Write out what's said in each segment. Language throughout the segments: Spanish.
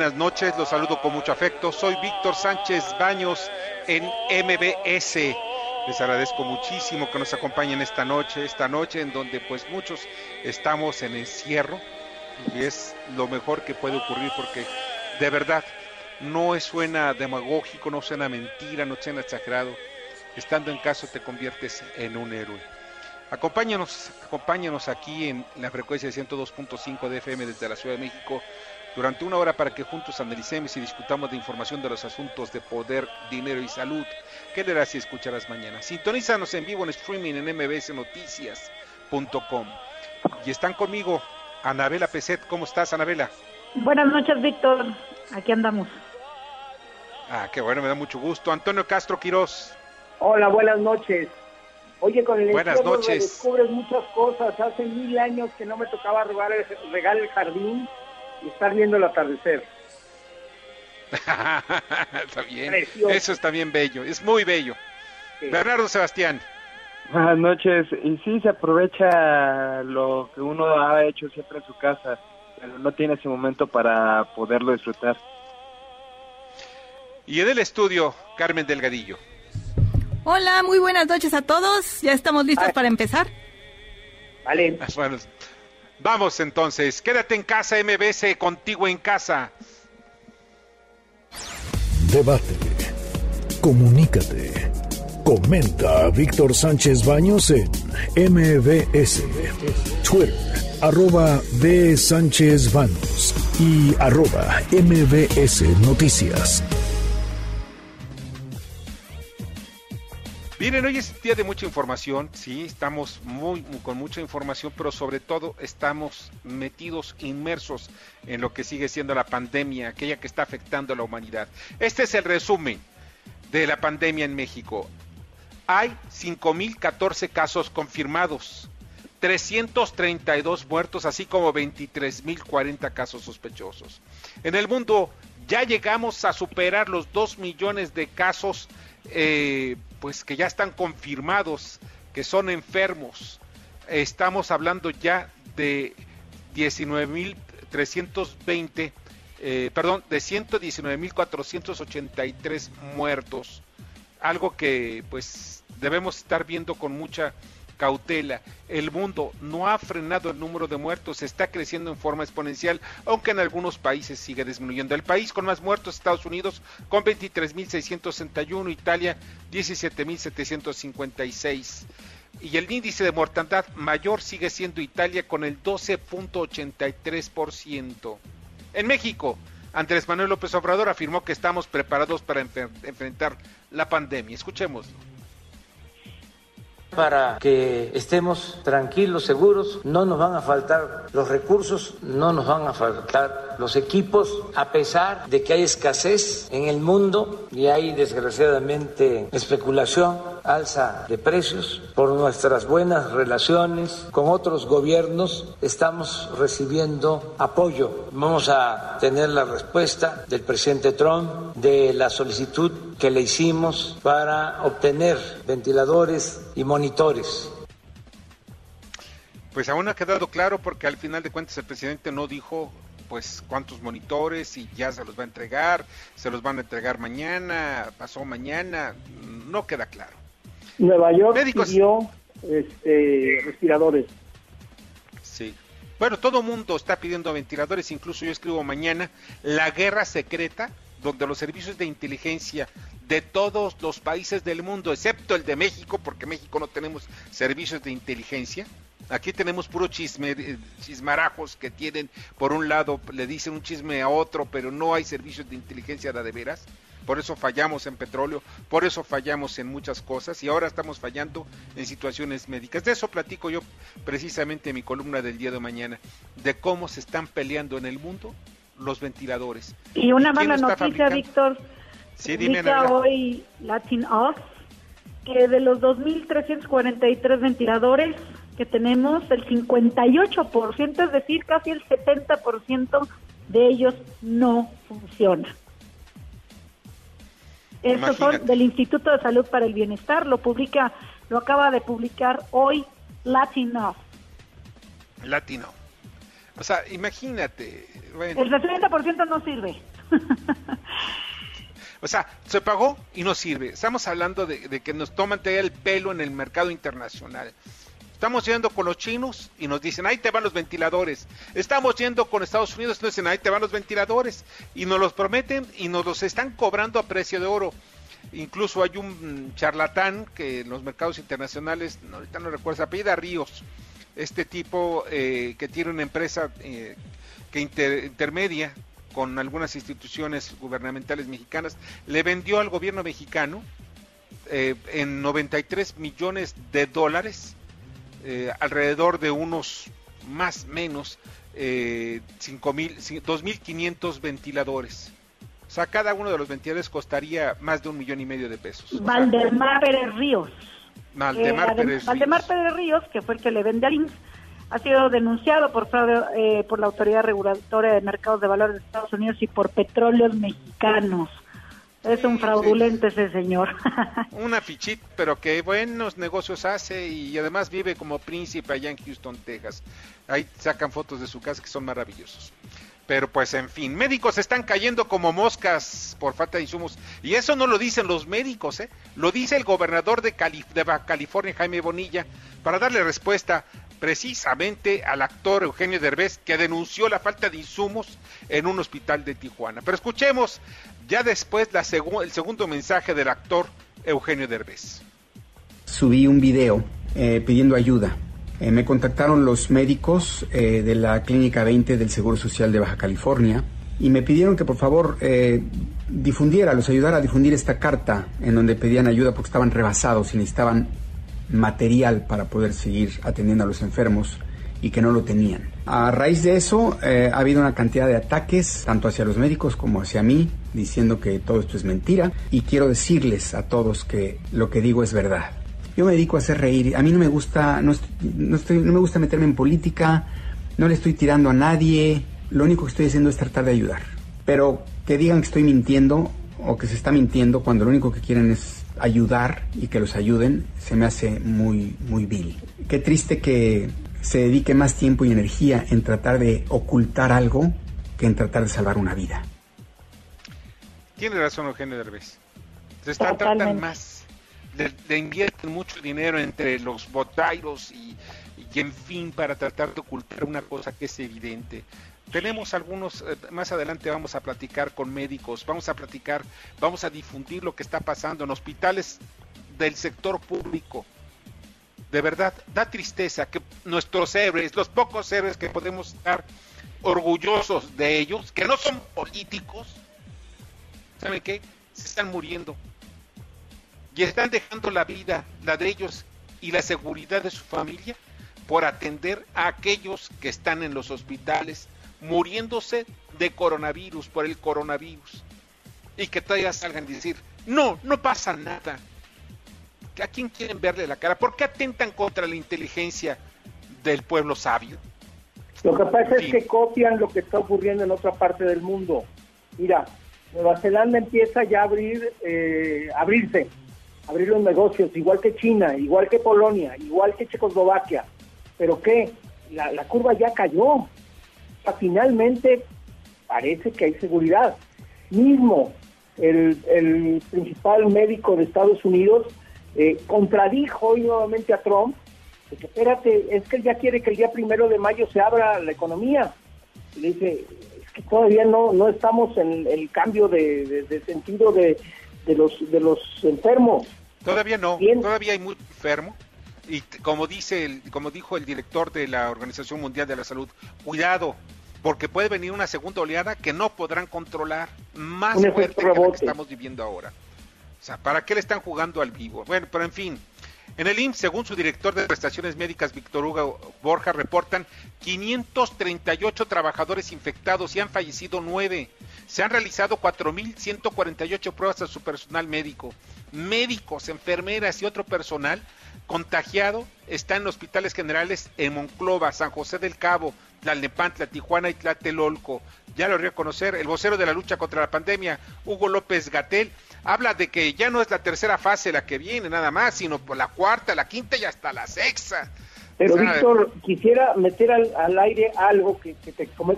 Buenas noches. Los saludo con mucho afecto. Soy Víctor Sánchez Baños en MBS. Les agradezco muchísimo que nos acompañen esta noche, esta noche en donde pues muchos estamos en encierro y es lo mejor que puede ocurrir porque de verdad no suena demagógico, no suena mentira, no suena exagerado. Estando en casa te conviertes en un héroe. Acompáñanos, acompáñanos aquí en la frecuencia de 102.5 de FM desde la Ciudad de México durante una hora para que juntos analicemos y discutamos de información de los asuntos de poder, dinero y salud. ¿Qué le si escucharás mañana? Sintonízanos en vivo en streaming en mbsnoticias.com. Y están conmigo Anabela Peset. ¿Cómo estás, Anabela? Buenas noches, Víctor. Aquí andamos. Ah, qué bueno, me da mucho gusto. Antonio Castro Quirós. Hola, buenas noches. Oye, con el Buenas noches. descubres muchas cosas. Hace mil años que no me tocaba regar el, regar el jardín y estar viendo el atardecer. está bien. Eso está bien bello. Es muy bello. Bernardo Sebastián. Buenas noches. Y sí, se aprovecha lo que uno ha hecho siempre en su casa, pero no tiene ese momento para poderlo disfrutar. Y en el estudio, Carmen Delgadillo. Hola, muy buenas noches a todos. Ya estamos listos para empezar. Vale. Bueno, vamos entonces. Quédate en casa, MBS, contigo en casa. Debate. Comunícate. Comenta a Víctor Sánchez Baños en MBS. Twitter, arroba B. Sánchez Baños y arroba MBS Noticias. Miren, hoy es día de mucha información, sí, estamos muy, con mucha información, pero sobre todo estamos metidos, inmersos en lo que sigue siendo la pandemia, aquella que está afectando a la humanidad. Este es el resumen de la pandemia en México. Hay 5.014 casos confirmados, 332 muertos, así como 23.040 casos sospechosos. En el mundo ya llegamos a superar los 2 millones de casos eh, pues que ya están confirmados que son enfermos. Estamos hablando ya de 19.320, eh, perdón, de 119.483 muertos. Algo que pues debemos estar viendo con mucha cautela. El mundo no ha frenado el número de muertos, está creciendo en forma exponencial, aunque en algunos países sigue disminuyendo. El país con más muertos, Estados Unidos, con 23.661, Italia 17.756. Y el índice de mortandad mayor sigue siendo Italia con el 12.83%. En México, Andrés Manuel López Obrador afirmó que estamos preparados para enfrentar la pandemia. Escuchémoslo para que estemos tranquilos, seguros. No nos van a faltar los recursos, no nos van a faltar los equipos, a pesar de que hay escasez en el mundo y hay desgraciadamente especulación, alza de precios. Por nuestras buenas relaciones con otros gobiernos estamos recibiendo apoyo. Vamos a tener la respuesta del presidente Trump de la solicitud que le hicimos para obtener ventiladores y monitores. Pues aún ha quedado claro porque al final de cuentas el presidente no dijo pues cuántos monitores y ya se los va a entregar, se los van a entregar mañana, pasó mañana, no queda claro. Nueva York Médicos... este, respiradores. Sí. Bueno, todo mundo está pidiendo ventiladores, incluso yo escribo mañana, la guerra secreta donde los servicios de inteligencia de todos los países del mundo, excepto el de México, porque México no tenemos servicios de inteligencia. Aquí tenemos puro chisme, eh, chismarajos que tienen, por un lado, le dicen un chisme a otro, pero no hay servicios de inteligencia de veras. Por eso fallamos en petróleo, por eso fallamos en muchas cosas y ahora estamos fallando en situaciones médicas. De eso platico yo precisamente en mi columna del día de mañana, de cómo se están peleando en el mundo los ventiladores. Y una mala noticia, Víctor, Sí, dime, hoy Latin Off que de los 2.343 ventiladores que tenemos, el 58%, es decir, casi el 70% de ellos no funciona. Estos son del Instituto de Salud para el Bienestar, lo publica, lo acaba de publicar hoy Latino. Latino. O sea, imagínate. El 60% no sirve. O sea, se pagó y no sirve. Estamos hablando de, que nos toman el pelo en el mercado internacional. Estamos yendo con los chinos y nos dicen, ahí te van los ventiladores. Estamos yendo con Estados Unidos y nos dicen, ahí te van los ventiladores. Y nos los prometen y nos los están cobrando a precio de oro. Incluso hay un charlatán que en los mercados internacionales, ahorita no recuerdo, se apellida Ríos. Este tipo eh, que tiene una empresa eh, que intermedia con algunas instituciones gubernamentales mexicanas, le vendió al gobierno mexicano eh, en 93 millones de dólares, eh, alrededor de unos más menos eh, 2.500 ventiladores. O sea, cada uno de los ventiladores costaría más de un millón y medio de pesos. Valdemar Pérez Ríos. Valdemar, Pérez Ríos. Valdemar Pérez Ríos, que fue el que le vende al IMSS, ha sido denunciado por eh, por la Autoridad Regulatoria de Mercados de Valores de Estados Unidos y por petróleos mexicanos. Es un fraudulente ese señor. Una fichita, pero que buenos negocios hace y además vive como príncipe allá en Houston, Texas. Ahí sacan fotos de su casa que son maravillosos. Pero pues en fin, médicos están cayendo como moscas por falta de insumos. Y eso no lo dicen los médicos, ¿eh? lo dice el gobernador de, de California, Jaime Bonilla, para darle respuesta precisamente al actor Eugenio Derbez que denunció la falta de insumos en un hospital de Tijuana. Pero escuchemos ya después la el segundo mensaje del actor Eugenio Derbez. Subí un video eh, pidiendo ayuda. Eh, me contactaron los médicos eh, de la Clínica 20 del Seguro Social de Baja California y me pidieron que por favor difundiera, los ayudara a difundir esta carta en donde pedían ayuda porque estaban rebasados y necesitaban material para poder seguir atendiendo a los enfermos y que no lo tenían. A raíz de eso eh, ha habido una cantidad de ataques, tanto hacia los médicos como hacia mí, diciendo que todo esto es mentira y quiero decirles a todos que lo que digo es verdad. Yo me dedico a hacer reír, a mí no me gusta, no, no, estoy, no me gusta meterme en política, no le estoy tirando a nadie, lo único que estoy haciendo es tratar de ayudar. Pero que digan que estoy mintiendo o que se está mintiendo cuando lo único que quieren es ayudar y que los ayuden se me hace muy, muy vil. Qué triste que se dedique más tiempo y energía en tratar de ocultar algo que en tratar de salvar una vida. Tiene razón Eugenio Derbez. Se están tratando más. Le, invierten mucho dinero entre los botairos y, y en fin para tratar de ocultar una cosa que es evidente. Tenemos algunos, eh, más adelante vamos a platicar con médicos, vamos a platicar, vamos a difundir lo que está pasando en hospitales del sector público. De verdad, da tristeza que nuestros héroes, los pocos héroes que podemos estar orgullosos de ellos, que no son políticos, ¿saben qué? Se están muriendo. Y están dejando la vida, la de ellos y la seguridad de su familia, por atender a aquellos que están en los hospitales, muriéndose de coronavirus, por el coronavirus. Y que todavía salgan a decir, no, no pasa nada. ¿A quién quieren verle la cara? ¿Por qué atentan contra la inteligencia del pueblo sabio? Lo que pasa es que copian lo que está ocurriendo en otra parte del mundo. Mira, Nueva Zelanda empieza ya a abrir, eh, abrirse, abrir los negocios, igual que China, igual que Polonia, igual que Checoslovaquia. Pero ¿qué? La, la curva ya cayó finalmente parece que hay seguridad. Mismo el, principal médico de Estados Unidos eh, contradijo hoy nuevamente a Trump, que espérate, es que él ya quiere que el día primero de mayo se abra la economía. le dice, que todavía no, no estamos en el cambio de, sentido de, de, los, de los enfermos. Todavía no, todavía hay muy enfermo. Y como dice el, como dijo el director de la Organización Mundial de la Salud, cuidado, porque puede venir una segunda oleada que no podrán controlar más fuerte que la que estamos viviendo ahora. O sea, ¿para qué le están jugando al vivo? Bueno, pero en fin, en el IMSS, según su director de prestaciones médicas, Víctor Hugo Borja, reportan 538 trabajadores infectados y han fallecido 9. Se han realizado 4.148 pruebas a su personal médico. Médicos, enfermeras y otro personal contagiado está en hospitales generales en Monclova, San José del Cabo, Tlalnepantla, Tijuana y Tlatelolco. Ya lo dio a conocer el vocero de la lucha contra la pandemia, Hugo López Gatel, habla de que ya no es la tercera fase la que viene nada más, sino por la cuarta, la quinta y hasta la sexta. Pero Víctor, quisiera meter al, aire algo que, te,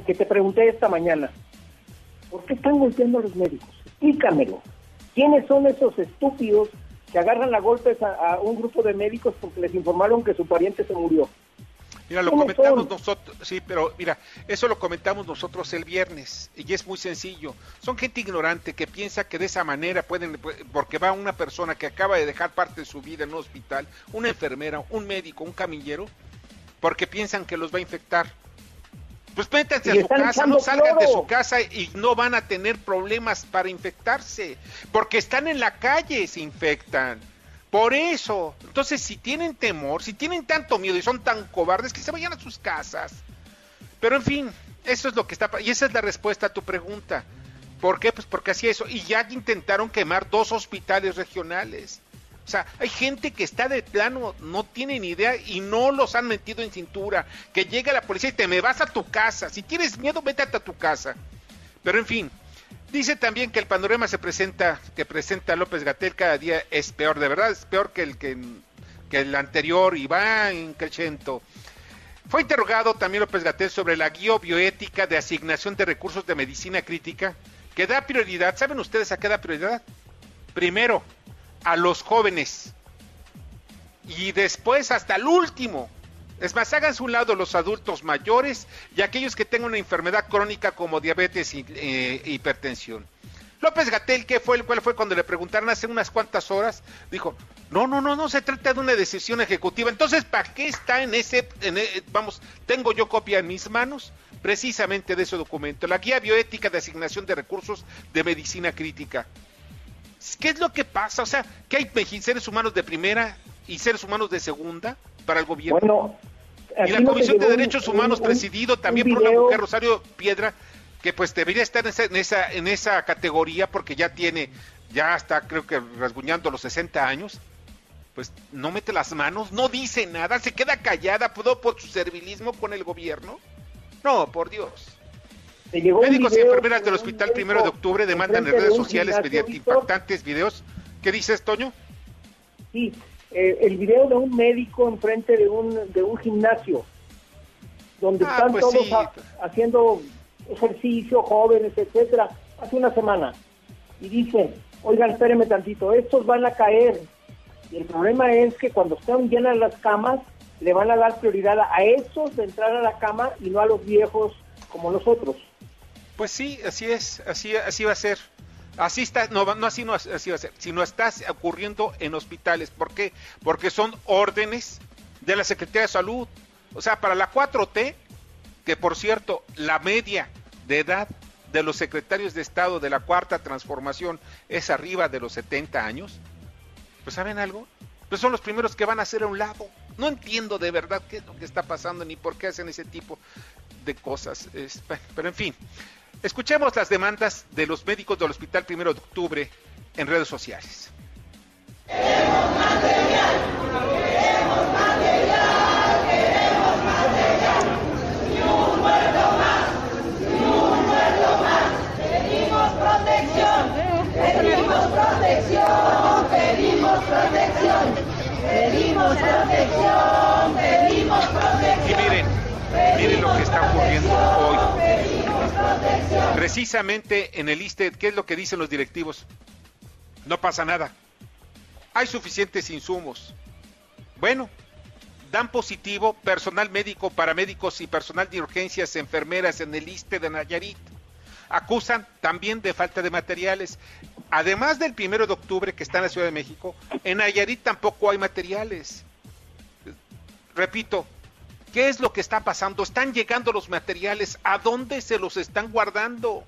que te pregunté esta mañana. ¿Por qué están golpeando a los médicos? Explícamelo. ¿Quiénes son esos estúpidos que agarran a golpes a un grupo de médicos porque les informaron que su pariente se murió? Mira, lo comentamos nosotros, sí, pero mira, eso lo comentamos nosotros el viernes y es muy sencillo. Son gente ignorante que piensa que de esa manera pueden, porque va una persona que acaba de dejar parte de su vida en un hospital, una enfermera, un médico, un camillero, porque piensan que los va a infectar. Pues métanse a su casa, no salgan de su casa y no van a tener problemas para infectarse, porque están en la calle, se infectan. Por eso, entonces si tienen temor, si tienen tanto miedo y son tan cobardes, que se vayan a sus casas. Pero en fin, eso es lo que está y esa es la respuesta a tu pregunta. ¿Por qué? Pues porque así eso. Y ya intentaron quemar dos hospitales regionales. O sea, hay gente que está de plano, no tiene ni idea y no los han metido en cintura. Que llega la policía y te me vas a tu casa. Si tienes miedo, vete a tu casa. Pero en fin, Dice también que el panorama se presenta, que presenta López Gatel cada día es peor, de verdad es peor que el que, el anterior y va en crecimiento. Fue interrogado también López Gatel sobre la guía bioética de asignación de recursos de medicina crítica, que da prioridad, ¿saben ustedes a qué da prioridad? Primero, a los jóvenes y después hasta el último, es más, háganse un lado los adultos mayores y aquellos que tengan una enfermedad crónica como diabetes e eh, hipertensión. López Gatel, ¿qué fue? ¿Cuál fue cuando le preguntaron hace unas cuantas horas? Dijo, no, no, no, no se trata de una decisión ejecutiva. Entonces, ¿para qué está en ese, e, vamos, tengo yo copia en mis manos? Precisamente de ese documento, la guía bioética de asignación de recursos de medicina crítica. ¿Qué es lo que pasa? O sea, que hay seres humanos de primera y seres humanos de segunda para el gobierno. Bueno, y la Comisión de Derechos Humanos, presidido también por una mujer, Rosario Piedra, que pues debería estar en esa, en esa, categoría porque ya tiene, ya está creo que rasguñando los 60 años, pues no mete las manos, no dice nada, se queda callada, pudo por su servilismo con el gobierno. No, por Dios. Médicos y enfermeras del Hospital Primero de Octubre demandan en redes sociales mediante impactantes videos. ¿Qué dices, Toño? Sí, eh, el video de un médico enfrente de un, de un gimnasio, donde ah, están pues todos haciendo ejercicio, jóvenes, etcétera, hace una semana. Y dice, oigan, espérenme tantito, estos van a caer. Y el problema es que cuando están llenas las camas, le van a dar prioridad a esos de entrar a la cama y no a los viejos como nosotros. Pues sí, así es, así, así va a ser. Así está, no, no así no así va a ser, sino está ocurriendo en hospitales. ¿Por qué? Porque son órdenes de la Secretaría de Salud. O sea, para la 4T, que por cierto, la media de edad de los secretarios de Estado de la Cuarta Transformación es arriba de los 70 años, pues ¿saben algo? Pues son los primeros que van a hacer a un lado. No entiendo de verdad qué es lo que está pasando ni por qué hacen ese tipo de cosas. pero en fin, Escuchemos las demandas de los médicos del Hospital Primero de Octubre en redes sociales. Queremos material, queremos material, queremos material. Ni un muerto más, ni un muerto más. Pedimos protección, pedimos protección, pedimos protección. Pedimos protección, pedimos protección. Y miren, miren lo que está ocurriendo hoy Precisamente en el ISTE, ¿qué es lo que dicen los directivos? No pasa nada. Hay suficientes insumos. Bueno, dan positivo personal médico, paramédicos y personal de urgencias, enfermeras en el ISTE de Nayarit. acusan también de falta de materiales. Además del primero de octubre que está en la Ciudad de México, en Nayarit tampoco hay materiales. Repito, ¿qué es lo que está pasando? Están llegando los materiales, ¿a dónde se los están guardando?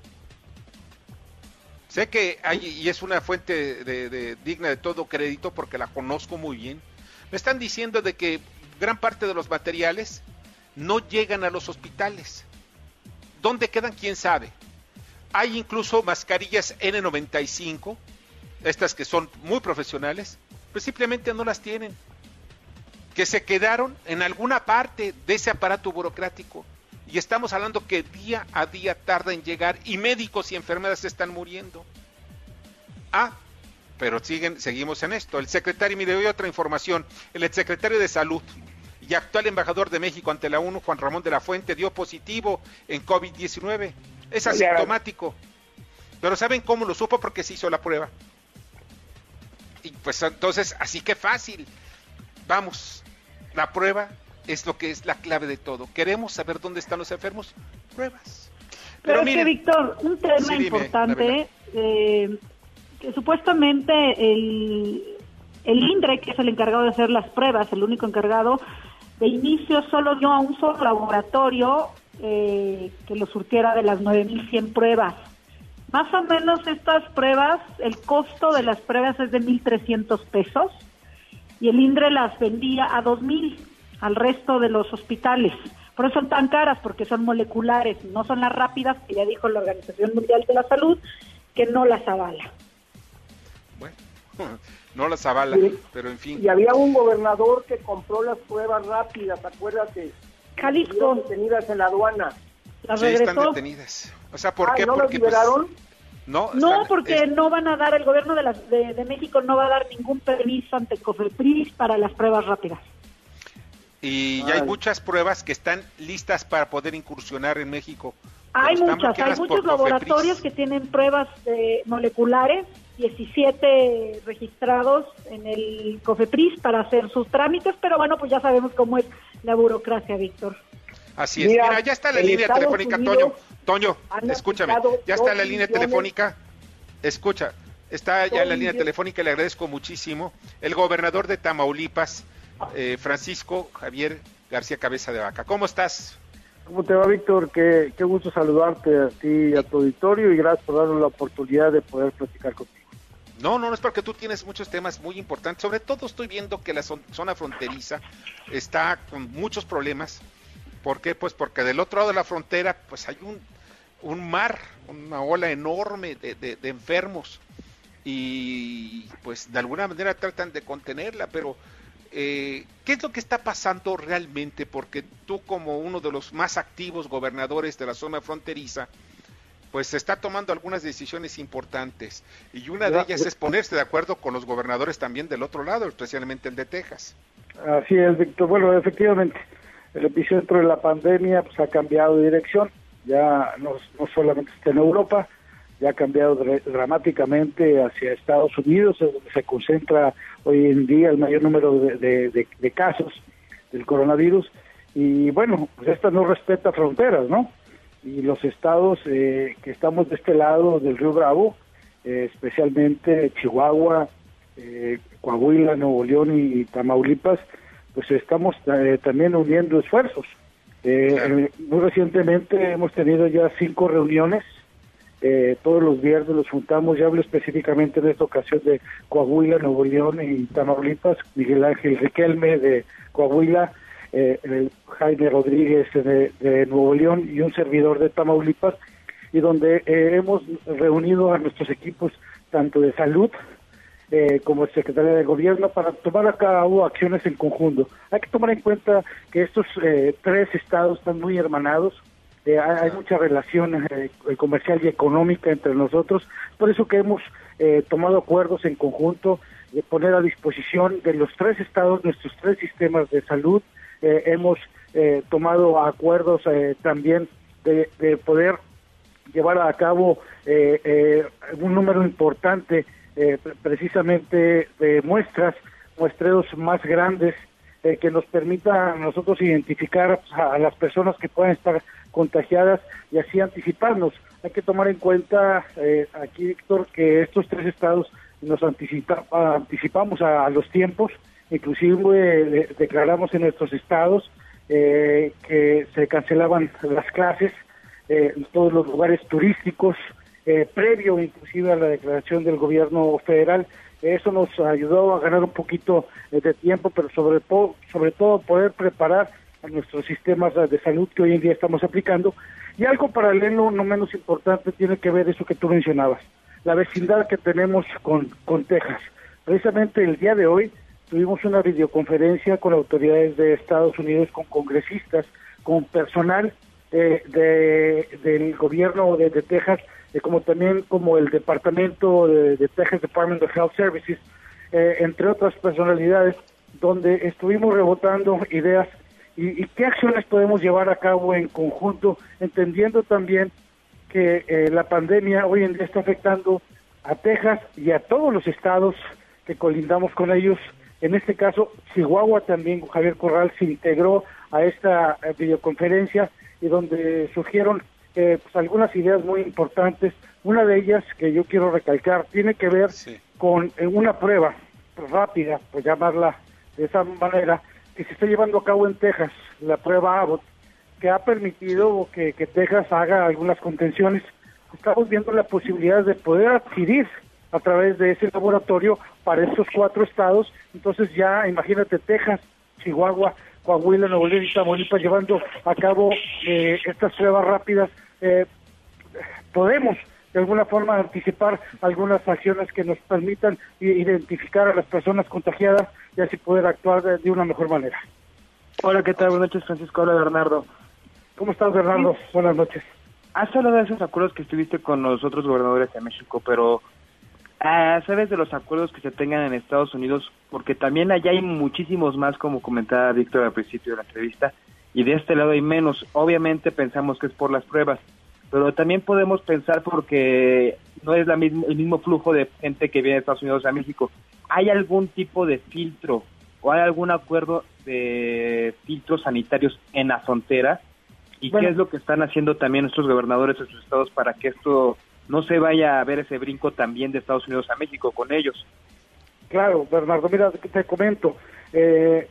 Sé que hay, y es una fuente de, digna de todo crédito porque la conozco muy bien. Me están diciendo de que gran parte de los materiales no llegan a los hospitales. ¿Dónde quedan? ¿Quién sabe? Hay incluso mascarillas N95, estas que son muy profesionales, pues simplemente no las tienen. Que se quedaron en alguna parte de ese aparato burocrático. Y estamos hablando que día a día tarda en llegar y médicos y enfermeras están muriendo. Ah, pero siguen, seguimos en esto. El secretario, mire, doy otra información. El secretario de Salud y actual embajador de México ante la ONU, Juan Ramón de la Fuente, dio positivo en COVID-19. Es asintomático. Pero ¿saben cómo lo supo? Porque se hizo la prueba. Y pues entonces, así que fácil. Vamos, la prueba es lo que es la clave de todo. Queremos saber dónde están los enfermos, pruebas. Pero, Pero Víctor, un tema importante, eh, que supuestamente el, el INDRE, que es el encargado de hacer las pruebas, el único encargado, de inicio solo dio a un solo laboratorio eh, que lo surtiera de las 9.100 pruebas. Más o menos estas pruebas, el costo de las pruebas es de 1.300 pesos y el INDRE las vendía a 2.000 al resto de los hospitales. Por eso son tan caras, porque son moleculares, no son las rápidas, que ya dijo la Organización Mundial de la Salud, que no las avala. Bueno, no las avala, pero en fin. Y había un gobernador que compró las pruebas rápidas, acuérdate. Jalisco. detenidas en la aduana. Las sí, están detenidas. O sea, ¿por ah, qué? ¿no porque, las pues, no, no porque no van a dar, el gobierno de, la, de, México no va a dar ningún permiso ante COFEPRIS para las pruebas rápidas. Y ya hay muchas pruebas que están listas para poder incursionar en México. Hay muchas, hay muchos laboratorios que tienen pruebas moleculares 17 registrados en el COFEPRIS para hacer sus trámites, pero bueno, pues ya sabemos cómo es la burocracia, Víctor. Así es. Mira, ya está la línea telefónica, Toño. Toño, escúchame. Ya está la línea telefónica. Escucha, está ya en la línea telefónica, le agradezco muchísimo. El gobernador de Tamaulipas, eh, Francisco Javier García Cabeza de Vaca. ¿Cómo estás? ¿Cómo te va, Víctor? Qué, qué gusto saludarte a ti y a tu auditorio y gracias por darnos la oportunidad de poder platicar contigo. No, no, no es porque tú tienes muchos temas muy importantes. Sobre todo estoy viendo que la zona fronteriza está con muchos problemas. ¿Por qué? Pues porque del otro lado de la frontera pues hay un, un mar, una ola enorme de, de, enfermos y pues de alguna manera tratan de contenerla, pero eh, ¿qué es lo que está pasando realmente? Porque tú como uno de los más activos gobernadores de la zona fronteriza, pues se está tomando algunas decisiones importantes y una de ellas es ponerse de acuerdo con los gobernadores también del otro lado, especialmente el de Texas. Así es, Víctor. Bueno, efectivamente, el epicentro de la pandemia pues, ha cambiado de dirección, ya no, solamente está en Europa, ya ha cambiado dramáticamente hacia Estados Unidos, es donde se concentra hoy en día el mayor número de, de casos del coronavirus. Y bueno, pues esta no respeta fronteras, ¿no? y los estados eh, que estamos de este lado del río Bravo, eh, especialmente Chihuahua, eh, Coahuila, Nuevo León y, Tamaulipas, pues estamos también uniendo esfuerzos. muy recientemente hemos tenido ya cinco reuniones, todos los viernes los juntamos, ya hablo específicamente en esta ocasión de Coahuila, Nuevo León y Tamaulipas, Miguel Ángel Riquelme de Coahuila, eh, Jaime Rodríguez de, Nuevo León y un servidor de Tamaulipas, y donde eh, hemos reunido a nuestros equipos tanto de salud eh, como Secretaría de Gobierno para tomar a cabo acciones en conjunto. Hay que tomar en cuenta que estos eh, tres estados están muy hermanados, hay mucha relación comercial y económica entre nosotros, por eso que hemos tomado acuerdos en conjunto de poner a disposición de los tres estados nuestros tres sistemas de salud, eh, hemos eh, tomado acuerdos eh, también de, poder llevar a cabo un número importante precisamente de muestras, muestreos más grandes eh, que nos permita nosotros identificar a, las personas que puedan estar contagiadas y así anticiparnos. Hay que tomar en cuenta eh, aquí, Víctor, que estos tres estados nos anticipa, anticipamos a, los tiempos, inclusive declaramos en nuestros estados que se cancelaban las clases en todos los lugares turísticos, eh, previo inclusive a la declaración del gobierno federal. Eso nos ayudó a ganar un poquito eh, de tiempo, pero sobre, sobre todo poder preparar a nuestros sistemas de salud que hoy en día estamos aplicando. Y algo paralelo, no menos importante, tiene que ver eso que tú mencionabas, la vecindad que tenemos con, con Texas. Precisamente el día de hoy tuvimos una videoconferencia con autoridades de Estados Unidos, con congresistas, con personal eh, de, del gobierno de Texas como también como el departamento de, Texas Department of Health Services, eh, entre otras personalidades, donde estuvimos rebotando ideas y, qué acciones podemos llevar a cabo en conjunto, entendiendo también que eh, la pandemia hoy en día está afectando a Texas y a todos los estados que colindamos con ellos. En este caso, Chihuahua también, Javier Corral, se integró a esta eh, videoconferencia y donde surgieron pues, algunas ideas muy importantes. Una de ellas que yo quiero recalcar tiene que ver con eh, una prueba rápida, pues llamarla de esa manera, que se está llevando a cabo en Texas, la prueba Abbott, que ha permitido que, que Texas haga algunas contenciones. Estamos viendo la posibilidad de poder adquirir a través de ese laboratorio para estos cuatro estados. Entonces ya imagínate Texas, Chihuahua, Coahuila, Nuevo León y Tamaulipas llevando a cabo eh, estas pruebas rápidas eh, podemos de alguna forma anticipar algunas acciones que nos permitan identificar a las personas contagiadas y así poder actuar de, una mejor manera. Hola, ¿qué tal? Buenas noches, Francisco. Hola, Bernardo. ¿Cómo estás, Bernardo? Buenas noches. Has hablado de esos acuerdos que estuviste con los otros gobernadores de México, pero ah, ¿sabes de los acuerdos que se tengan en Estados Unidos? Porque también allá hay muchísimos más, como comentaba Víctor al principio de la entrevista, y de este lado hay menos. Obviamente pensamos que es por las pruebas, pero también podemos pensar porque no es la el mismo flujo de gente que viene de Estados Unidos a México. ¿Hay algún tipo de filtro o hay algún acuerdo de filtros sanitarios en la frontera? ¿Y qué es lo que están haciendo también nuestros gobernadores de sus estados para que esto no se vaya a ver ese brinco también de Estados Unidos a México con ellos? Claro, Bernardo, mira, te comento. Eh,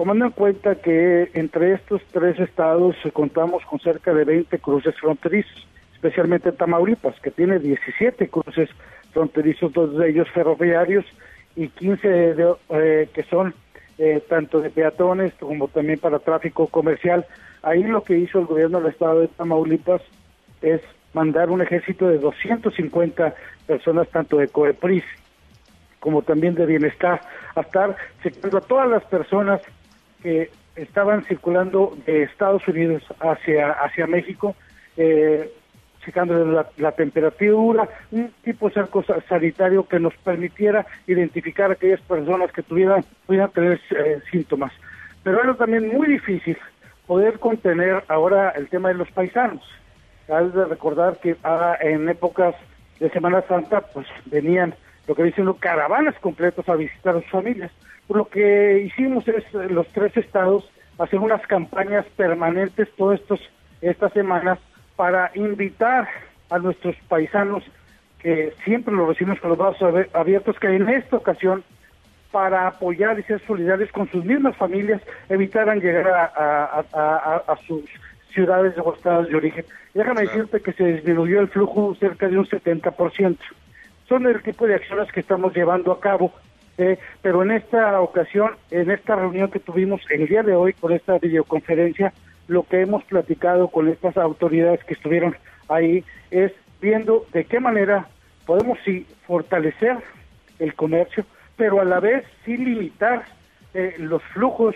tomando en cuenta que entre estos tres estados contamos con cerca de 20 cruces fronterizos, especialmente Tamaulipas, que tiene 17 cruces fronterizos, dos de ellos ferroviarios y 15 eh, que son eh, tanto de peatones como también para tráfico comercial. Ahí lo que hizo el gobierno del estado de Tamaulipas es mandar un ejército de 250 personas, tanto de COEPRIS como también de bienestar, a estar checando a todas las personas que estaban circulando de Estados Unidos hacia, hacia México, eh, checando la, temperatura, un tipo de cerco sanitario que nos permitiera identificar a aquellas personas que tuvieran, pudieran tener eh, síntomas. Pero era también muy difícil poder contener ahora el tema de los paisanos. Hay de recordar que ah, en épocas de Semana Santa, pues venían lo que dicen caravanas completas a visitar a sus familias lo que hicimos es eh, los tres estados hacer unas campañas permanentes todas estas semanas para invitar a nuestros paisanos que siempre los recibimos con los brazos abiertos, que en esta ocasión para apoyar y ser solidarios con sus mismas familias, evitaran llegar a, sus ciudades o estados de origen. déjame decirte que se disminuyó el flujo cerca de un 70%. Son el tipo de acciones que estamos llevando a cabo pero en esta ocasión, en esta reunión que tuvimos el día de hoy con esta videoconferencia, lo que hemos platicado con estas autoridades que estuvieron ahí es viendo de qué manera podemos sí fortalecer el comercio, pero a la vez sí limitar eh, los flujos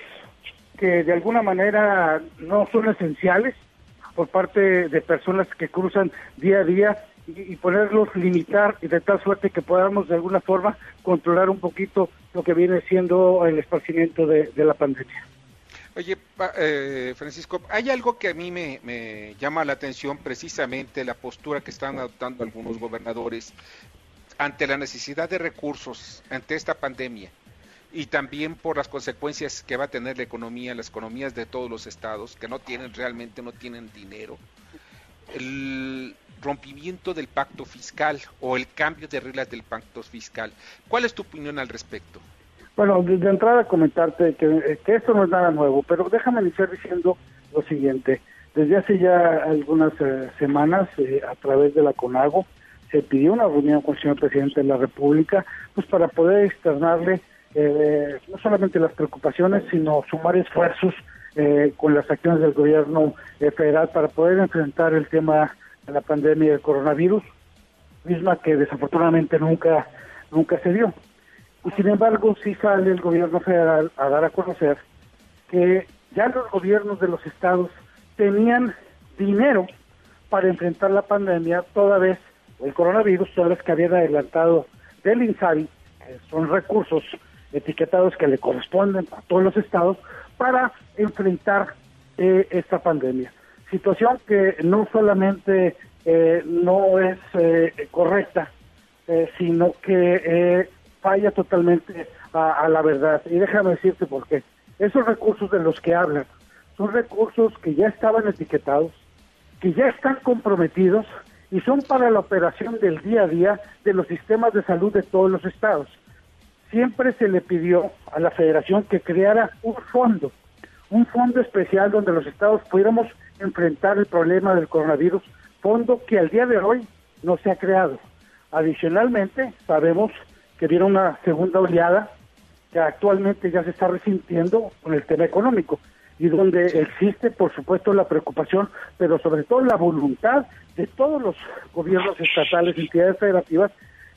que de alguna manera no son esenciales por parte de personas que cruzan día a día y, ponerlos, limitar de tal suerte que podamos de alguna forma controlar un poquito lo que viene siendo el esparcimiento de, la pandemia. Oye, eh, Francisco, hay algo que a mí me, me, llama la atención, precisamente la postura que están adoptando algunos gobernadores ante la necesidad de recursos, ante esta pandemia. y también por las consecuencias que va a tener la economía, las economías de todos los estados que no tienen realmente, no tienen dinero. Rompimiento del pacto fiscal o el cambio de reglas del pacto fiscal. ¿Cuál es tu opinión al respecto? Bueno, de, entrada comentarte que, esto no es nada nuevo, pero déjame iniciar diciendo lo siguiente. Desde hace ya algunas eh, semanas, eh, a través de la CONAGO, se pidió una reunión con el señor presidente de la República, pues para poder externarle eh, no solamente las preocupaciones, sino sumar esfuerzos con las acciones del gobierno federal para poder enfrentar el tema de la pandemia del coronavirus, misma que desafortunadamente nunca, nunca se dio. Y sin embargo, sí sale el gobierno federal a dar a conocer que ya los gobiernos de los estados tenían dinero para enfrentar la pandemia toda vez el coronavirus, toda vez que habían adelantado del INSABI, que son recursos etiquetados que le corresponden a todos los estados, para enfrentar eh, esta pandemia. Situación que no solamente eh, no es eh, correcta, sino que falla totalmente a, la verdad. Y déjame decirte por qué. Esos recursos de los que hablan son recursos que ya estaban etiquetados, que ya están comprometidos y son para la operación del día a día de los sistemas de salud de todos los estados. Siempre se le pidió a la federación que creara un fondo, un fondo especial donde los estados pudiéramos enfrentar el problema del coronavirus, fondo que al día de hoy no se ha creado. Adicionalmente, sabemos que viene una segunda oleada que actualmente ya se está resintiendo con el tema económico y donde existe, por supuesto, la preocupación, pero sobre todo la voluntad de todos los gobiernos estatales, entidades federativas,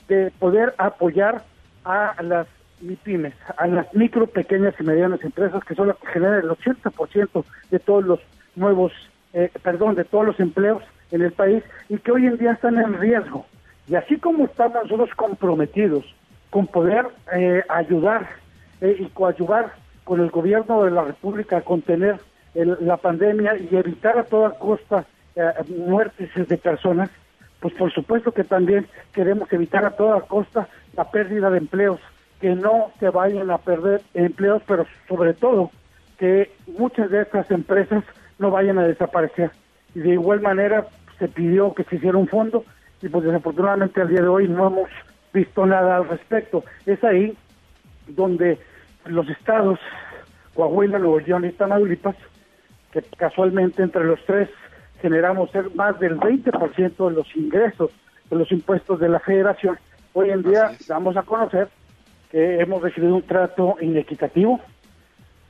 de poder apoyar a las MIPIMES, a las micro, pequeñas y medianas empresas, que son las que generan el 80% de todos los nuevos, eh, perdón, de todos los empleos en el país y que hoy en día están en riesgo. Y así como estamos nosotros comprometidos con poder eh, ayudar eh, y coadyuvar con el gobierno de la República a contener la pandemia y evitar a toda costa eh, muertes de personas, pues por supuesto que también queremos evitar a toda costa la pérdida de empleos, que no se vayan a perder empleos, pero sobre todo que muchas de estas empresas no vayan a desaparecer. Y de igual manera se pidió que se hiciera un fondo y pues desafortunadamente al día de hoy no hemos visto nada al respecto. Es ahí donde los estados, Coahuila, Nuevo León y Tamaulipas, que casualmente entre los tres generamos más del 20% de los ingresos de los impuestos de la federación, hoy en día damos a conocer que hemos recibido un trato inequitativo,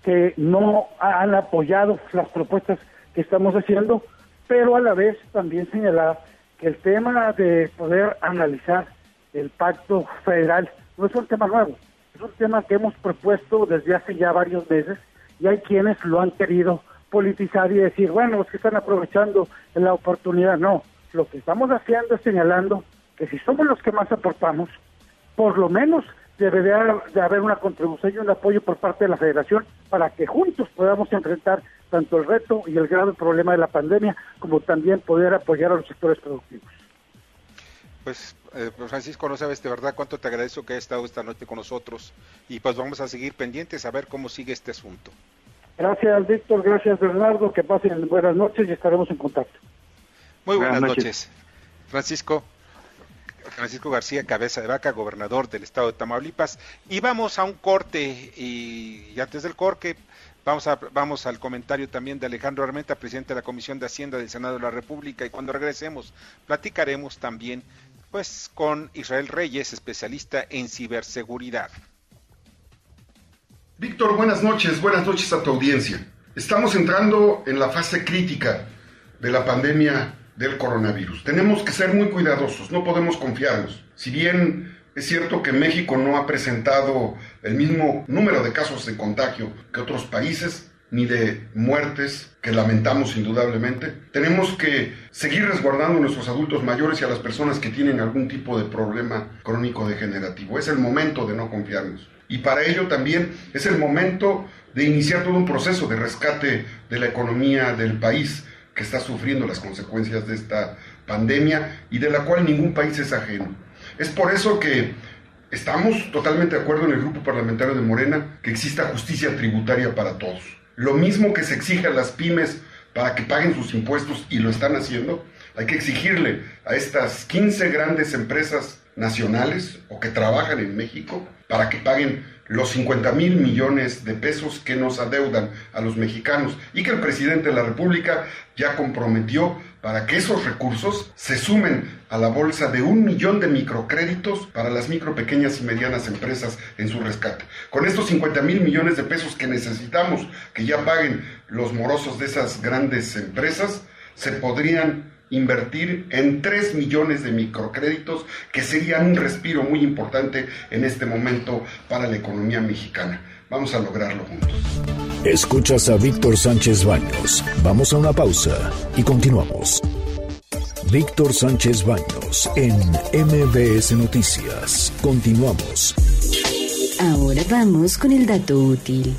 que no han apoyado las propuestas que estamos haciendo, pero a la vez también señalar que el tema de poder analizar el pacto federal no es un tema nuevo, es un tema que hemos propuesto desde hace ya varios meses y hay quienes lo han querido politizar y decir, bueno, es que están aprovechando la oportunidad. No, lo que estamos haciendo es señalando que si somos los que más aportamos, por lo menos debe de haber una contribución y un apoyo por parte de la federación para que juntos podamos enfrentar tanto el reto y el grave problema de la pandemia como también poder apoyar a los sectores productivos. Pues eh, pues, Francisco, no sabes de verdad cuánto te agradezco que hayas estado esta noche con nosotros y pues vamos a seguir pendientes a ver cómo sigue este asunto. Gracias, Víctor, gracias, Bernardo, que pasen buenas noches y estaremos en contacto. Muy buenas, noches. Francisco. Francisco García, cabeza de vaca, gobernador del estado de Tamaulipas. Y vamos a un corte y, antes del corte vamos, a, vamos al comentario también de Alejandro Armenta, presidente de la Comisión de Hacienda del Senado de la República. Y cuando regresemos, platicaremos también pues con Israel Reyes, especialista en ciberseguridad. Víctor, buenas noches, buenas noches a tu audiencia. Estamos entrando en la fase crítica de la pandemia del coronavirus. Tenemos que ser muy cuidadosos, no podemos confiarnos. Si bien es cierto que México no ha presentado el mismo número de casos de contagio que otros países, ni de muertes que lamentamos indudablemente. Tenemos que seguir resguardando a nuestros adultos mayores y a las personas que tienen algún tipo de problema crónico degenerativo. Es el momento de no confiarnos. Y para ello también es el momento de iniciar todo un proceso de rescate de la economía del país que está sufriendo las consecuencias de esta pandemia y de la cual ningún país es ajeno. Es por eso que Estamos totalmente de acuerdo en el grupo parlamentario de Morena que exista justicia tributaria para todos. Lo mismo que se exige a las pymes para que paguen sus impuestos y lo están haciendo, hay que exigirle a estas 15 grandes empresas nacionales o que trabajan en México para que paguen los 50 mil millones de pesos que nos adeudan a los mexicanos y que el presidente de la República ya comprometió para que esos recursos se sumen a la bolsa de un millón de microcréditos para las micro, pequeñas y medianas empresas en su rescate. Con estos 50 mil millones de pesos que necesitamos que ya paguen los morosos de esas grandes empresas, se podrían invertir en 3 millones de microcréditos que serían un respiro muy importante en este momento para la economía mexicana. Vamos a lograrlo juntos. Escuchas a Víctor Sánchez Baños. Vamos a una pausa y continuamos. Víctor Sánchez Baños en MBS Noticias. Continuamos. Ahora vamos con el dato útil.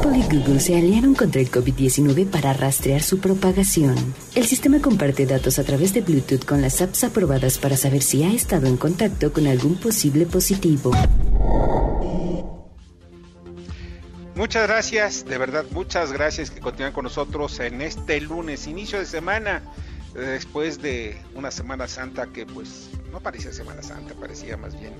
Apple y Google se aliaron contra el COVID-19 para rastrear su propagación. El sistema comparte datos a través de Bluetooth con las apps aprobadas para saber si ha estado en contacto con algún posible positivo. Muchas gracias, de verdad, muchas gracias que continúan con nosotros en este lunes, inicio de semana, después de una Semana Santa que pues no parecía Semana Santa, parecía más bien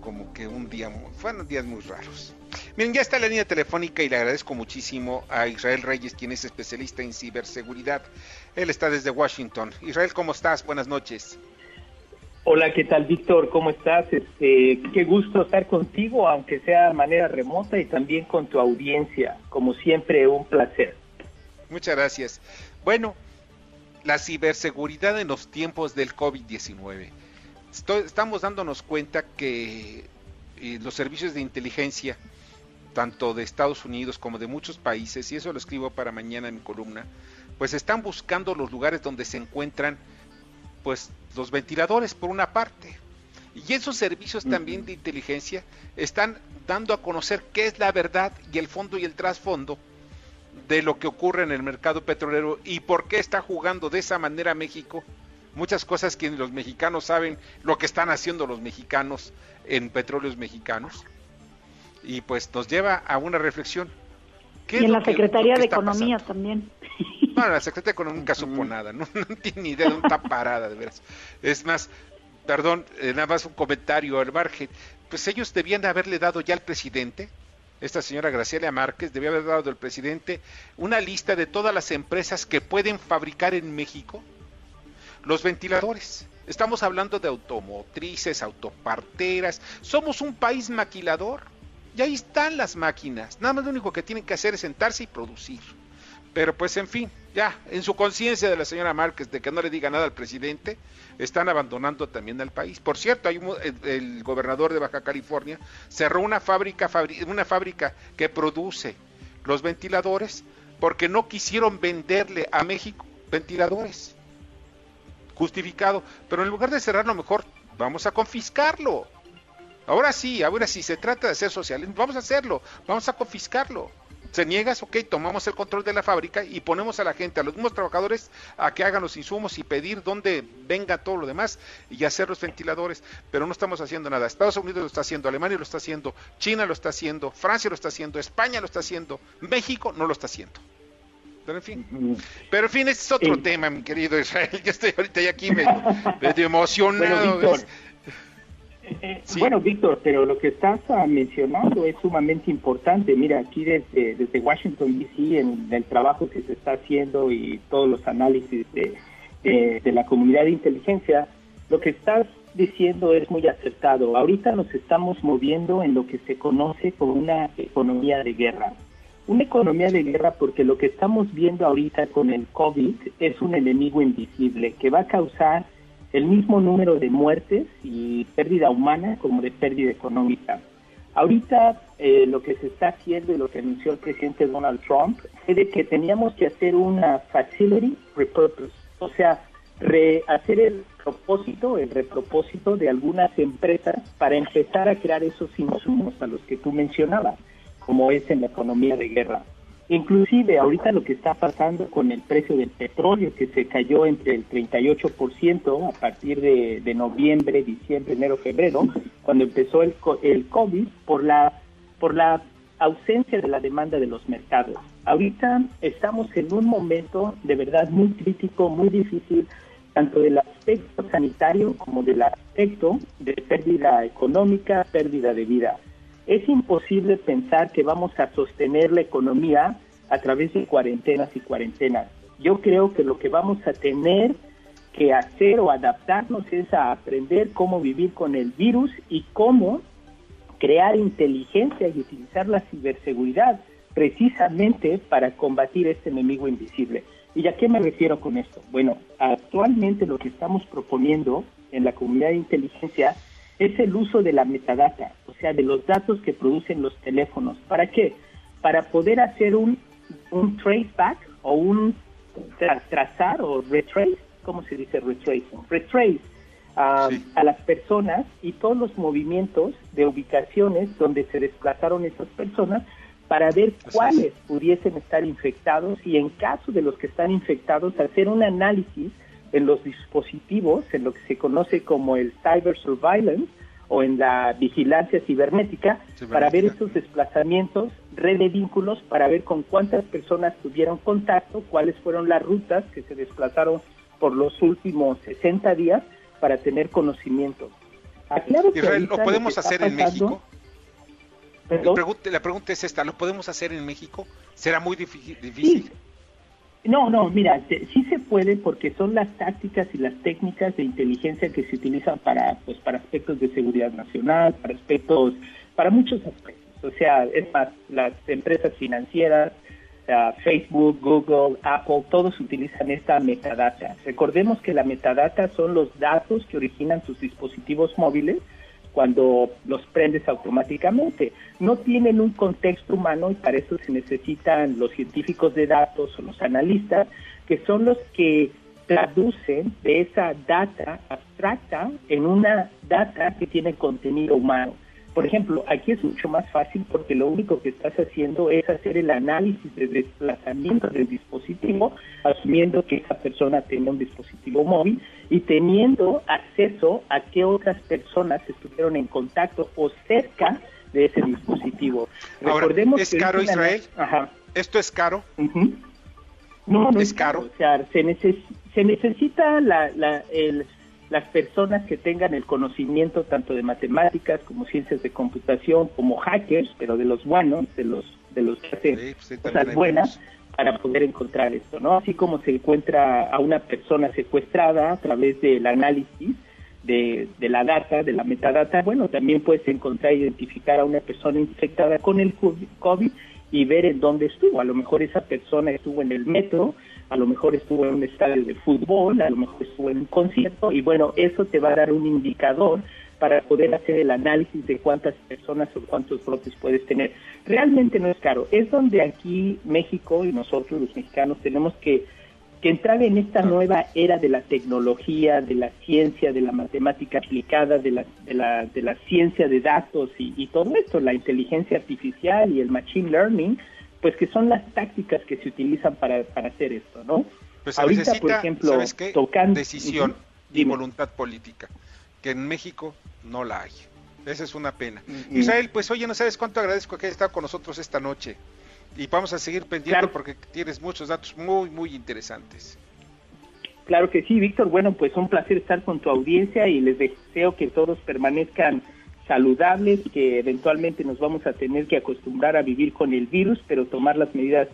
como que un día, fueron días muy raros. Miren, ya está la línea telefónica y le agradezco muchísimo a Israel Reyes, quien es especialista en ciberseguridad. Él está desde Washington. Israel, ¿cómo estás? Buenas noches. Hola, ¿qué tal, Víctor? ¿Cómo estás? Este, qué gusto estar contigo, aunque sea de manera remota y también con tu audiencia. Como siempre, un placer. Muchas gracias. Bueno, la ciberseguridad en los tiempos del COVID-19. Estamos dándonos cuenta que eh, los servicios de inteligencia, tanto de Estados Unidos como de muchos países, y eso lo escribo para mañana en mi columna, pues están buscando los lugares donde se encuentran pues los ventiladores por una parte. Y esos servicios también de inteligencia están dando a conocer qué es la verdad y el fondo y el trasfondo de lo que ocurre en el mercado petrolero y por qué está jugando de esa manera México. Muchas cosas que los mexicanos saben lo que están haciendo los mexicanos en petróleos mexicanos. Y pues nos lleva a una reflexión. y en la Secretaría de Economía también. No, la Secretaría de Economía nunca supo nada, no, tiene ni idea de dónde está parada, de veras. Es más, perdón, eh, nada más un comentario al margen. Pues ellos debían de haberle dado ya al presidente, esta señora Graciela Márquez, debía haber dado al presidente una lista de todas las empresas que pueden fabricar en México los ventiladores. Estamos hablando de automotrices, autoparteras. Somos un país maquilador. Y ahí están las máquinas. Nada más lo único que tienen que hacer es sentarse y producir. Pero pues en fin, ya en su conciencia de la señora Márquez de que no le diga nada al presidente, están abandonando también al país. Por cierto, hay el, gobernador de Baja California cerró una fábrica, una fábrica que produce los ventiladores porque no quisieron venderle a México ventiladores. Justificado. Pero en lugar de cerrarlo mejor, vamos a confiscarlo. Ahora sí, ahora sí, se trata de hacer socialismo, vamos a hacerlo, vamos a confiscarlo se niegas, ok, tomamos el control de la fábrica y ponemos a la gente, a los mismos trabajadores, a que hagan los insumos y pedir dónde venga todo lo demás y hacer los ventiladores, pero no estamos haciendo nada. Estados Unidos lo está haciendo, Alemania lo está haciendo, China lo está haciendo, Francia lo está haciendo, España lo está haciendo, México no lo está haciendo. Pero en fin, pero en fin, ese es otro tema, mi querido Israel. Yo estoy ahorita ya aquí medio, emocionado. Bueno, Víctor, pero lo que estás ah, mencionando es sumamente importante. Mira, aquí desde, desde Washington, D.C., en el trabajo que se está haciendo y todos los análisis de, de la comunidad de inteligencia, lo que estás diciendo es muy acertado. Ahorita nos estamos moviendo en lo que se conoce como una economía de guerra. Una economía de guerra porque lo que estamos viendo ahorita con el COVID es un enemigo invisible que va a causar el mismo número de muertes y pérdida humana como de pérdida económica. Ahorita eh, lo que se está haciendo y lo que anunció el presidente Donald Trump es de que teníamos que hacer una facility repurpose, o sea, hacer el propósito, el repropósito de algunas empresas para empezar a crear esos insumos a los que tú mencionabas, como es en la economía de guerra. Inclusive ahorita lo que está pasando con el precio del petróleo que se cayó entre el 38% a partir de, noviembre, diciembre, enero, febrero, cuando empezó el, el COVID por la por la ausencia de la demanda de los mercados. Ahorita estamos en un momento de verdad muy crítico, muy difícil, tanto del aspecto sanitario como del aspecto de pérdida económica, pérdida de vida. Es imposible pensar que vamos a sostener la economía a través de cuarentenas y cuarentenas. Yo creo que lo que vamos a tener que hacer o adaptarnos es a aprender cómo vivir con el virus y cómo crear inteligencia y utilizar la ciberseguridad precisamente para combatir este enemigo invisible. ¿Y a qué me refiero con esto? Bueno, actualmente lo que estamos proponiendo en la comunidad de inteligencia es el uso de la metadata, o sea, de los datos que producen los teléfonos. ¿Para qué? Para poder hacer un, un traceback o un trazar o retrace, ¿cómo se dice retrace? Retrace a, a, las personas y todos los movimientos de ubicaciones donde se desplazaron esas personas para ver cuáles pudiesen estar infectados y en caso de los que están infectados hacer un análisis en los dispositivos, en lo que se conoce como el cyber surveillance o en la vigilancia cibernética, para ver estos desplazamientos, red de vínculos, para ver con cuántas personas tuvieron contacto, cuáles fueron las rutas que se desplazaron por los últimos 60 días, para tener conocimiento. Aclaro Israel, ¿lo podemos hacer en México? La pregunta, la pregunta, es esta, ¿lo podemos hacer en México? ¿Será muy difícil? difícil? No, no, mira, sí se puede porque son las tácticas y las técnicas de inteligencia que se utilizan para, pues, para aspectos de seguridad nacional, para aspectos, para muchos aspectos. O sea, es más, las empresas financieras, Facebook, Google, Apple, todos utilizan esta metadata. Recordemos que la metadata son los datos que originan sus dispositivos móviles cuando los prendes automáticamente. No tienen un contexto humano y para eso se necesitan los científicos de datos o los analistas, que son los que traducen de esa data abstracta en una data que tiene contenido humano. Por ejemplo, aquí es mucho más fácil porque lo único que estás haciendo es hacer el análisis de desplazamiento del dispositivo, asumiendo que esa persona tiene un dispositivo móvil y teniendo acceso a qué otras personas estuvieron en contacto o cerca de ese dispositivo. Recordemos ¿es caro Israel? Ajá. ¿Esto es caro? No, no es, caro. O sea, se, se necesita la, la, el las personas que tengan el conocimiento tanto de matemáticas como ciencias de computación como hackers, pero de los buenos, de los de los que hacen pues, cosas buenas para poder encontrar esto, ¿no? Así como se encuentra a una persona secuestrada a través del análisis de, de la data, de la metadata, bueno, también puedes encontrar, identificar a una persona infectada con el COVID y ver en dónde estuvo. A lo mejor esa persona estuvo en el metro, a lo mejor estuvo en un estadio de fútbol, a lo mejor estuvo en un concierto y bueno, eso te va a dar un indicador para poder hacer el análisis de cuántas personas o cuántos brotes puedes tener. Realmente no es caro, es donde aquí México y nosotros los mexicanos tenemos que, entrar en esta nueva era de la tecnología, de la ciencia, de la matemática aplicada, de la, de la, de la ciencia de datos y, y todo esto, la inteligencia artificial y el machine learning, pues que son las tácticas que se utilizan para, para hacer esto, ¿no? Pues Ahorita, por ejemplo, tocando decisión y voluntad política, que en México no la hay. Esa es una pena. Israel, pues oye, no sabes cuánto agradezco que hayas estado con nosotros esta noche. Y vamos a seguir pendiente porque tienes muchos datos muy, muy interesantes. Claro que sí, Víctor. Bueno, pues un placer estar con tu audiencia y les deseo que todos permanezcan saludables, que eventualmente nos vamos a tener que acostumbrar a vivir con el virus, pero tomar las medidas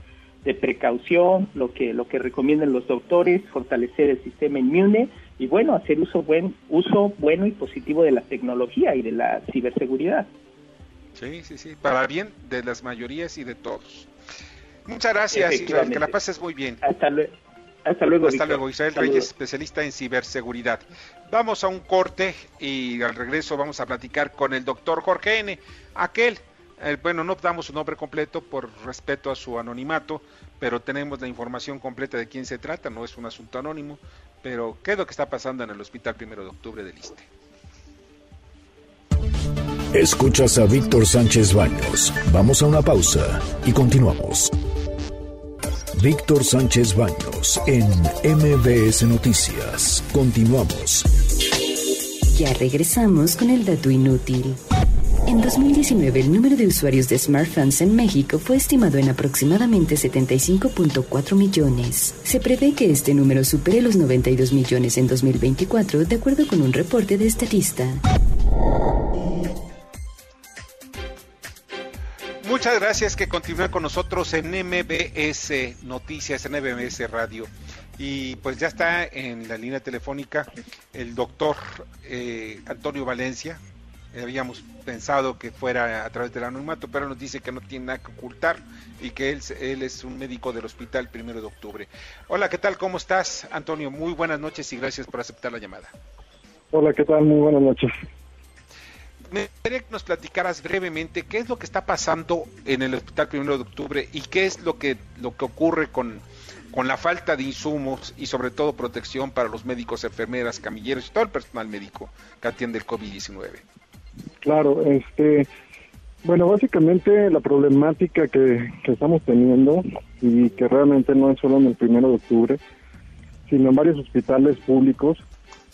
de precaución, lo que lo que recomiendan los doctores, fortalecer el sistema inmune y bueno, hacer uso buen uso bueno y positivo de la tecnología y de la ciberseguridad. Sí, sí, sí, para bien de las mayorías y de todos. Muchas gracias, Israel, que la pases muy bien. Hasta luego. Hasta luego. Hasta luego, Israel Reyes, especialista en ciberseguridad. Vamos a un corte y al regreso vamos a platicar con el doctor Jorge N. Aquel, eh, bueno, no damos su nombre completo por respeto a su anonimato, pero tenemos la información completa de quién se trata, no es un asunto anónimo, pero ¿qué es lo que está pasando en el hospital primero de octubre del ISTE? Escuchas a Víctor Sánchez Baños. Vamos a una pausa y continuamos. Víctor Sánchez Baños en MBS Noticias. Continuamos. Ya regresamos con el dato inútil. En 2019, el número de usuarios de smartphones en México fue estimado en aproximadamente 75.4 millones. Se prevé que este número supere los 92 millones en 2024, de acuerdo con un reporte de Statista. Muchas gracias que continúen con nosotros en MBS Noticias, en MBS Radio. Y pues ya está en la línea telefónica el doctor eh, Antonio Valencia, habíamos pensado que fuera a través del anonimato, pero nos dice que no tiene nada que ocultar y que él, él es un médico del hospital primero de octubre. Hola, ¿qué tal? ¿Cómo estás, Antonio? Muy buenas noches y gracias por aceptar la llamada. Hola, ¿qué tal? Muy buenas noches. Me gustaría que nos platicaras brevemente qué es lo que está pasando en el hospital primero de octubre y qué es lo que, lo que ocurre con, con la falta de insumos y sobre todo protección para los médicos, enfermeras, camilleros y todo el personal médico que atiende el COVID-19. Claro, este, bueno, básicamente la problemática que, estamos teniendo y que realmente no es solo en el primero de octubre, sino en varios hospitales públicos,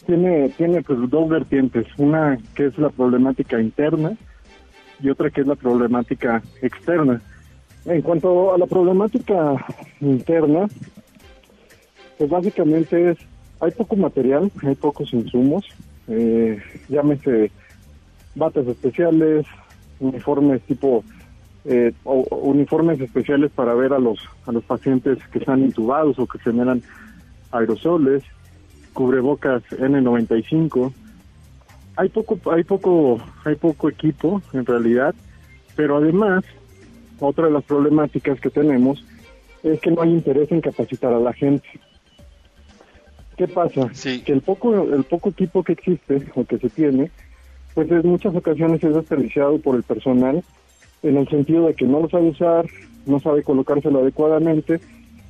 tiene, tiene pues dos vertientes, una que es la problemática interna y otra que es la problemática externa. En cuanto a la problemática interna, pues básicamente es, hay poco material, hay pocos insumos, eh, llámese bates especiales, uniformes tipo eh, uniformes especiales para ver a los a los pacientes que están intubados o que generan aerosoles, cubrebocas N95. Hay poco hay poco hay poco equipo en realidad, pero además otra de las problemáticas que tenemos es que no hay interés en capacitar a la gente. ¿Qué pasa? Que el poco el poco equipo que existe o que se tiene pues en muchas ocasiones es desperdiciado por el personal en el sentido de que no lo sabe usar, no sabe colocárselo adecuadamente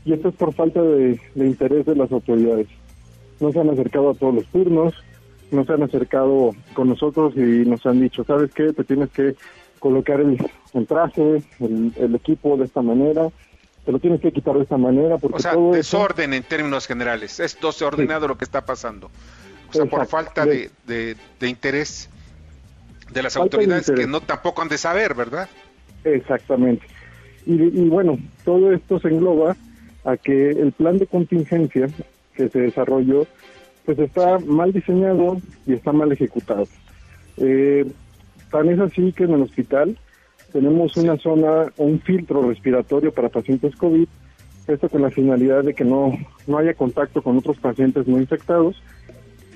y esto es por falta de, interés de las autoridades. No se han acercado a todos los turnos, no se han acercado con nosotros y nos han dicho, ¿sabes qué? Te tienes que colocar el, traje, el, equipo de esta manera, te lo tienes que quitar de esta manera. Porque o sea, desorden en términos generales, es desordenado lo que está pasando. O sea, por falta de, de interés de las autoridades que no tampoco han de saber, ¿verdad? Exactamente. Y, bueno, todo esto se engloba a que el plan de contingencia que se desarrolló, pues está mal diseñado y está mal ejecutado. Eh, tan es así que en el hospital tenemos una zona, un filtro respiratorio para pacientes COVID, esto con la finalidad de que no, no haya contacto con otros pacientes no infectados.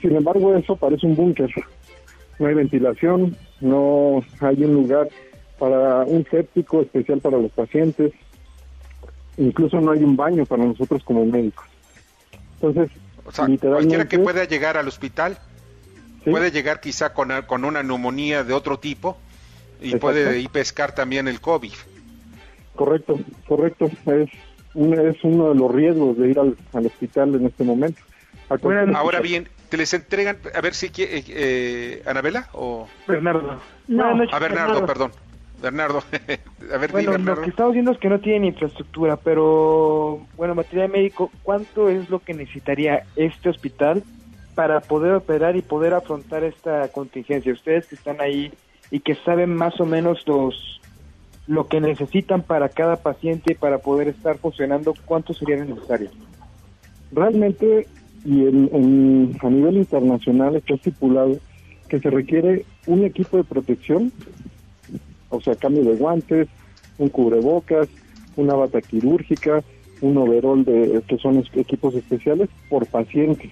Sin embargo, eso parece un búnker no hay ventilación, no hay un lugar para un séptico especial para los pacientes, incluso no hay un baño para nosotros como médicos. Entonces, cualquiera que pueda llegar al hospital puede llegar quizá con, con una neumonía de otro tipo y puede ir pescar también el COVID. Correcto, correcto. Es, es uno de los riesgos de ir al, hospital en este momento. Ahora bien, te les entregan, a ver si quiere, eh, Anabela o Bernardo. a Bernardo, perdón. Bernardo, a ver, bueno, lo que estamos viendo es que no tienen infraestructura, pero bueno, material médico, ¿cuánto es lo que necesitaría este hospital para poder operar y poder afrontar esta contingencia? Ustedes que están ahí y que saben más o menos los lo que necesitan para cada paciente para poder estar funcionando, ¿cuánto sería necesario? Realmente y en, a nivel internacional está estipulado que se requiere un equipo de protección, o sea, cambio de guantes, un cubrebocas, una bata quirúrgica, un overol de que son equipos especiales por paciente.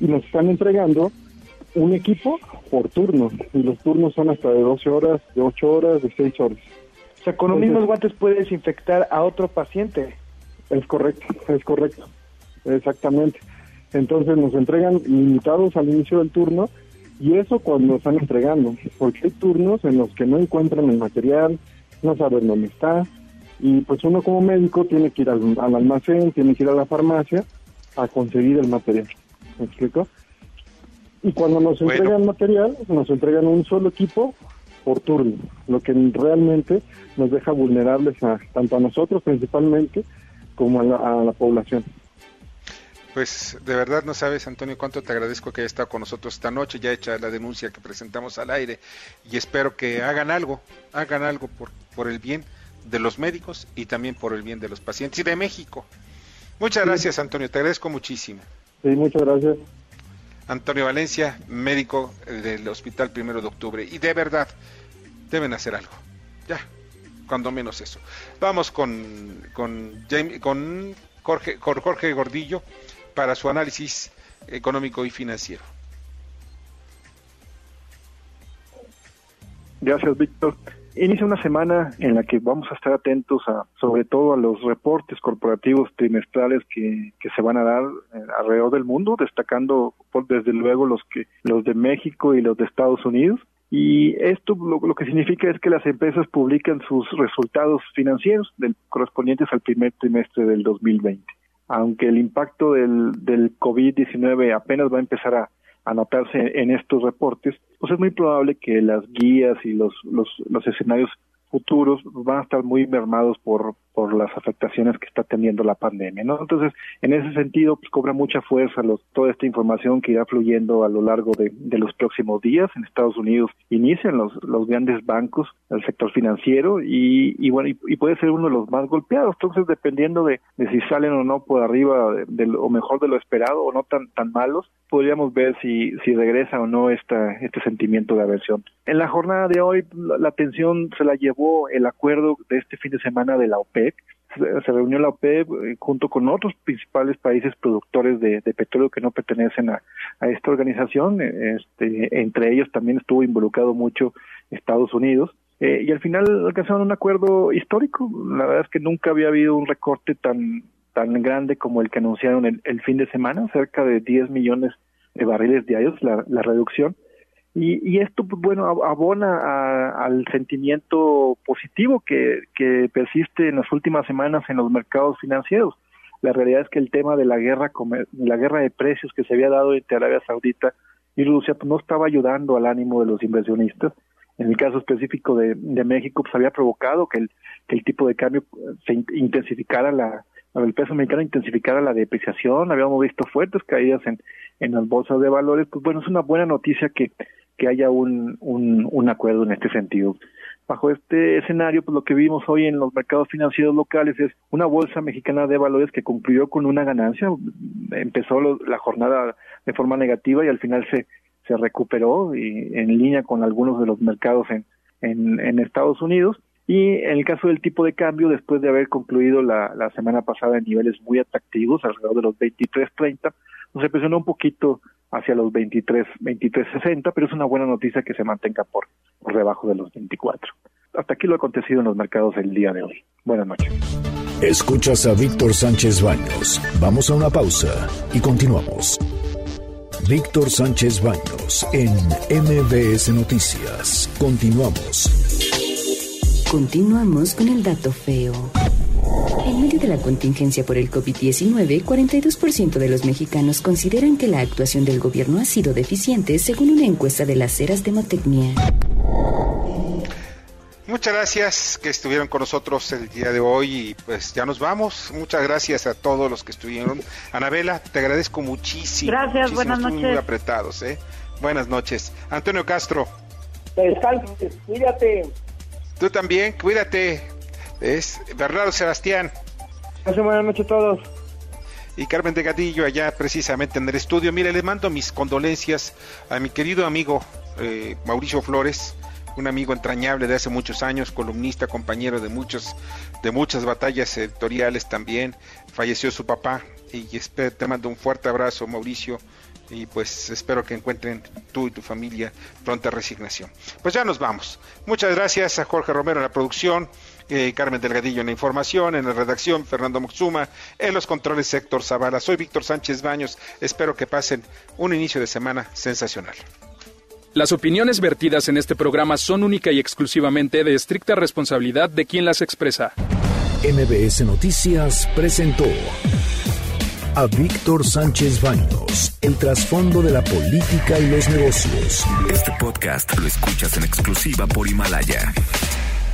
Y nos están entregando un equipo por turno, y los turnos son hasta de 12 horas, de 8 horas, de 6 horas. O sea, con los mismos guantes puedes infectar a otro paciente. Es correcto, es correcto. Exactamente. Entonces nos entregan limitados al inicio del turno y eso cuando están entregando, porque hay turnos en los que no encuentran el material, no saben dónde está y pues uno como médico tiene que ir al, almacén, tiene que ir a la farmacia a conseguir el material. ¿Me explico? Y cuando nos entregan material, nos entregan un solo equipo por turno, lo que realmente nos deja vulnerables a tanto a nosotros principalmente como a la, población. Pues de verdad no sabes, Antonio, cuánto te agradezco que hayas estado con nosotros esta noche, ya hecha la denuncia que presentamos al aire y espero que hagan algo, hagan algo por, por el bien de los médicos y también por el bien de los pacientes y de México. Muchas gracias, Antonio, te agradezco muchísimo. Sí, muchas gracias. Antonio Valencia, médico del Hospital Primero de Octubre. Y de verdad, deben hacer algo. Ya, cuando menos eso. Vamos con, con, con, Jorge, Jorge Gordillo para su análisis económico y financiero. Gracias, Víctor. Inicia una semana en la que vamos a estar atentos a, sobre todo a los reportes corporativos trimestrales que, se van a dar eh, alrededor del mundo, destacando por, desde luego los que los de México y los de Estados Unidos. Y esto lo, que significa es que las empresas publican sus resultados financieros del, correspondientes al primer trimestre del 2020. Aunque el impacto del, del COVID-19 apenas va a empezar a, anotarse en estos reportes, pues es muy probable que las guías y los, los, los escenarios futuros van a estar muy mermados por, por las afectaciones que está teniendo la pandemia, ¿no? Entonces, en ese sentido, pues cobra mucha fuerza los, toda esta información que irá fluyendo a lo largo de, de los próximos días. En Estados Unidos inician los, los grandes bancos, el sector financiero, y, y bueno, y, puede ser uno de los más golpeados. Entonces, dependiendo de, de si salen o no por arriba de, o mejor de lo esperado o no tan, tan malos, podríamos ver si, si regresa o no esta, este sentimiento de aversión. En la jornada de hoy, la, la atención se la llevó el acuerdo de este fin de semana de la OPEP, se reunió la OPEP eh, junto con otros principales países productores de, petróleo que no pertenecen a, esta organización. Este, entre ellos también estuvo involucrado mucho Estados Unidos. Eh, y al final alcanzaron un acuerdo histórico. La verdad es que nunca había habido un recorte tan, tan grande como el que anunciaron el, fin de semana, cerca de 10 millones de barriles diarios la, la reducción. Y, esto, pues, bueno, abona al sentimiento positivo que, que persiste en las últimas semanas en los mercados financieros. La realidad es que el tema de la guerra, la guerra de precios que se había dado entre Arabia Saudita y Rusia, pues, no estaba ayudando al ánimo de los inversionistas. En el caso específico de, México, pues había provocado que el, que el tipo de cambio se intensificara la, el peso mexicano intensificara la depreciación, habíamos visto fuertes caídas en las bolsas de valores, pues bueno, es una buena noticia que que haya un, un, acuerdo en este sentido. Bajo este escenario, pues lo que vimos hoy en los mercados financieros locales es una bolsa mexicana de valores que concluyó con una ganancia, empezó la jornada de forma negativa y al final se, se recuperó y en línea con algunos de los mercados en, en, en Estados Unidos. Y en el caso del tipo de cambio, después de haber concluido la, la semana pasada en niveles muy atractivos, alrededor de los 23.30, pues se presionó un poquito hacia los 23, 23.60, pero es una buena noticia que se mantenga por, por debajo de los 24. Hasta aquí lo ha acontecido en los mercados el día de hoy. Buenas noches. Escuchas a Víctor Sánchez Baños. Vamos a una pausa y continuamos. Víctor Sánchez Baños en MBS Noticias. Continuamos. Continuamos con el dato feo. En medio de la contingencia por el COVID-19, 42% de los mexicanos consideran que la actuación del gobierno ha sido deficiente, según una encuesta de las Heras Demotecnia. Muchas gracias que estuvieron con nosotros el día de hoy y pues ya nos vamos. Muchas gracias a todos los que estuvieron. Anabela, te agradezco muchísimo. Gracias, buenas noches. Muy apretados, ¿eh? Buenas noches. Antonio Castro. cuídate. Tú también, cuídate es Bernardo Sebastián. Buenas noches a todos. Y Carmen de Gadillo allá precisamente en el estudio. Mire, le mando mis condolencias a mi querido amigo eh, Mauricio Flores, un amigo entrañable de hace muchos años, columnista, compañero de muchos, de muchas batallas editoriales también. Falleció su papá y te mando un fuerte abrazo, Mauricio y pues espero que encuentren tú y tu familia pronta resignación. Pues ya nos vamos. Muchas gracias a Jorge Romero en la producción, eh, Carmen Delgadillo en la información, en la redacción, Fernando Moxuma, en los controles Héctor Zavala. Soy Víctor Sánchez Baños. Espero que pasen un inicio de semana sensacional. Las opiniones vertidas en este programa son única y exclusivamente de estricta responsabilidad de quien las expresa. MBS Noticias presentó a Víctor Sánchez Baños, el trasfondo de la política y los negocios. Este podcast lo escuchas en exclusiva por Himalaya.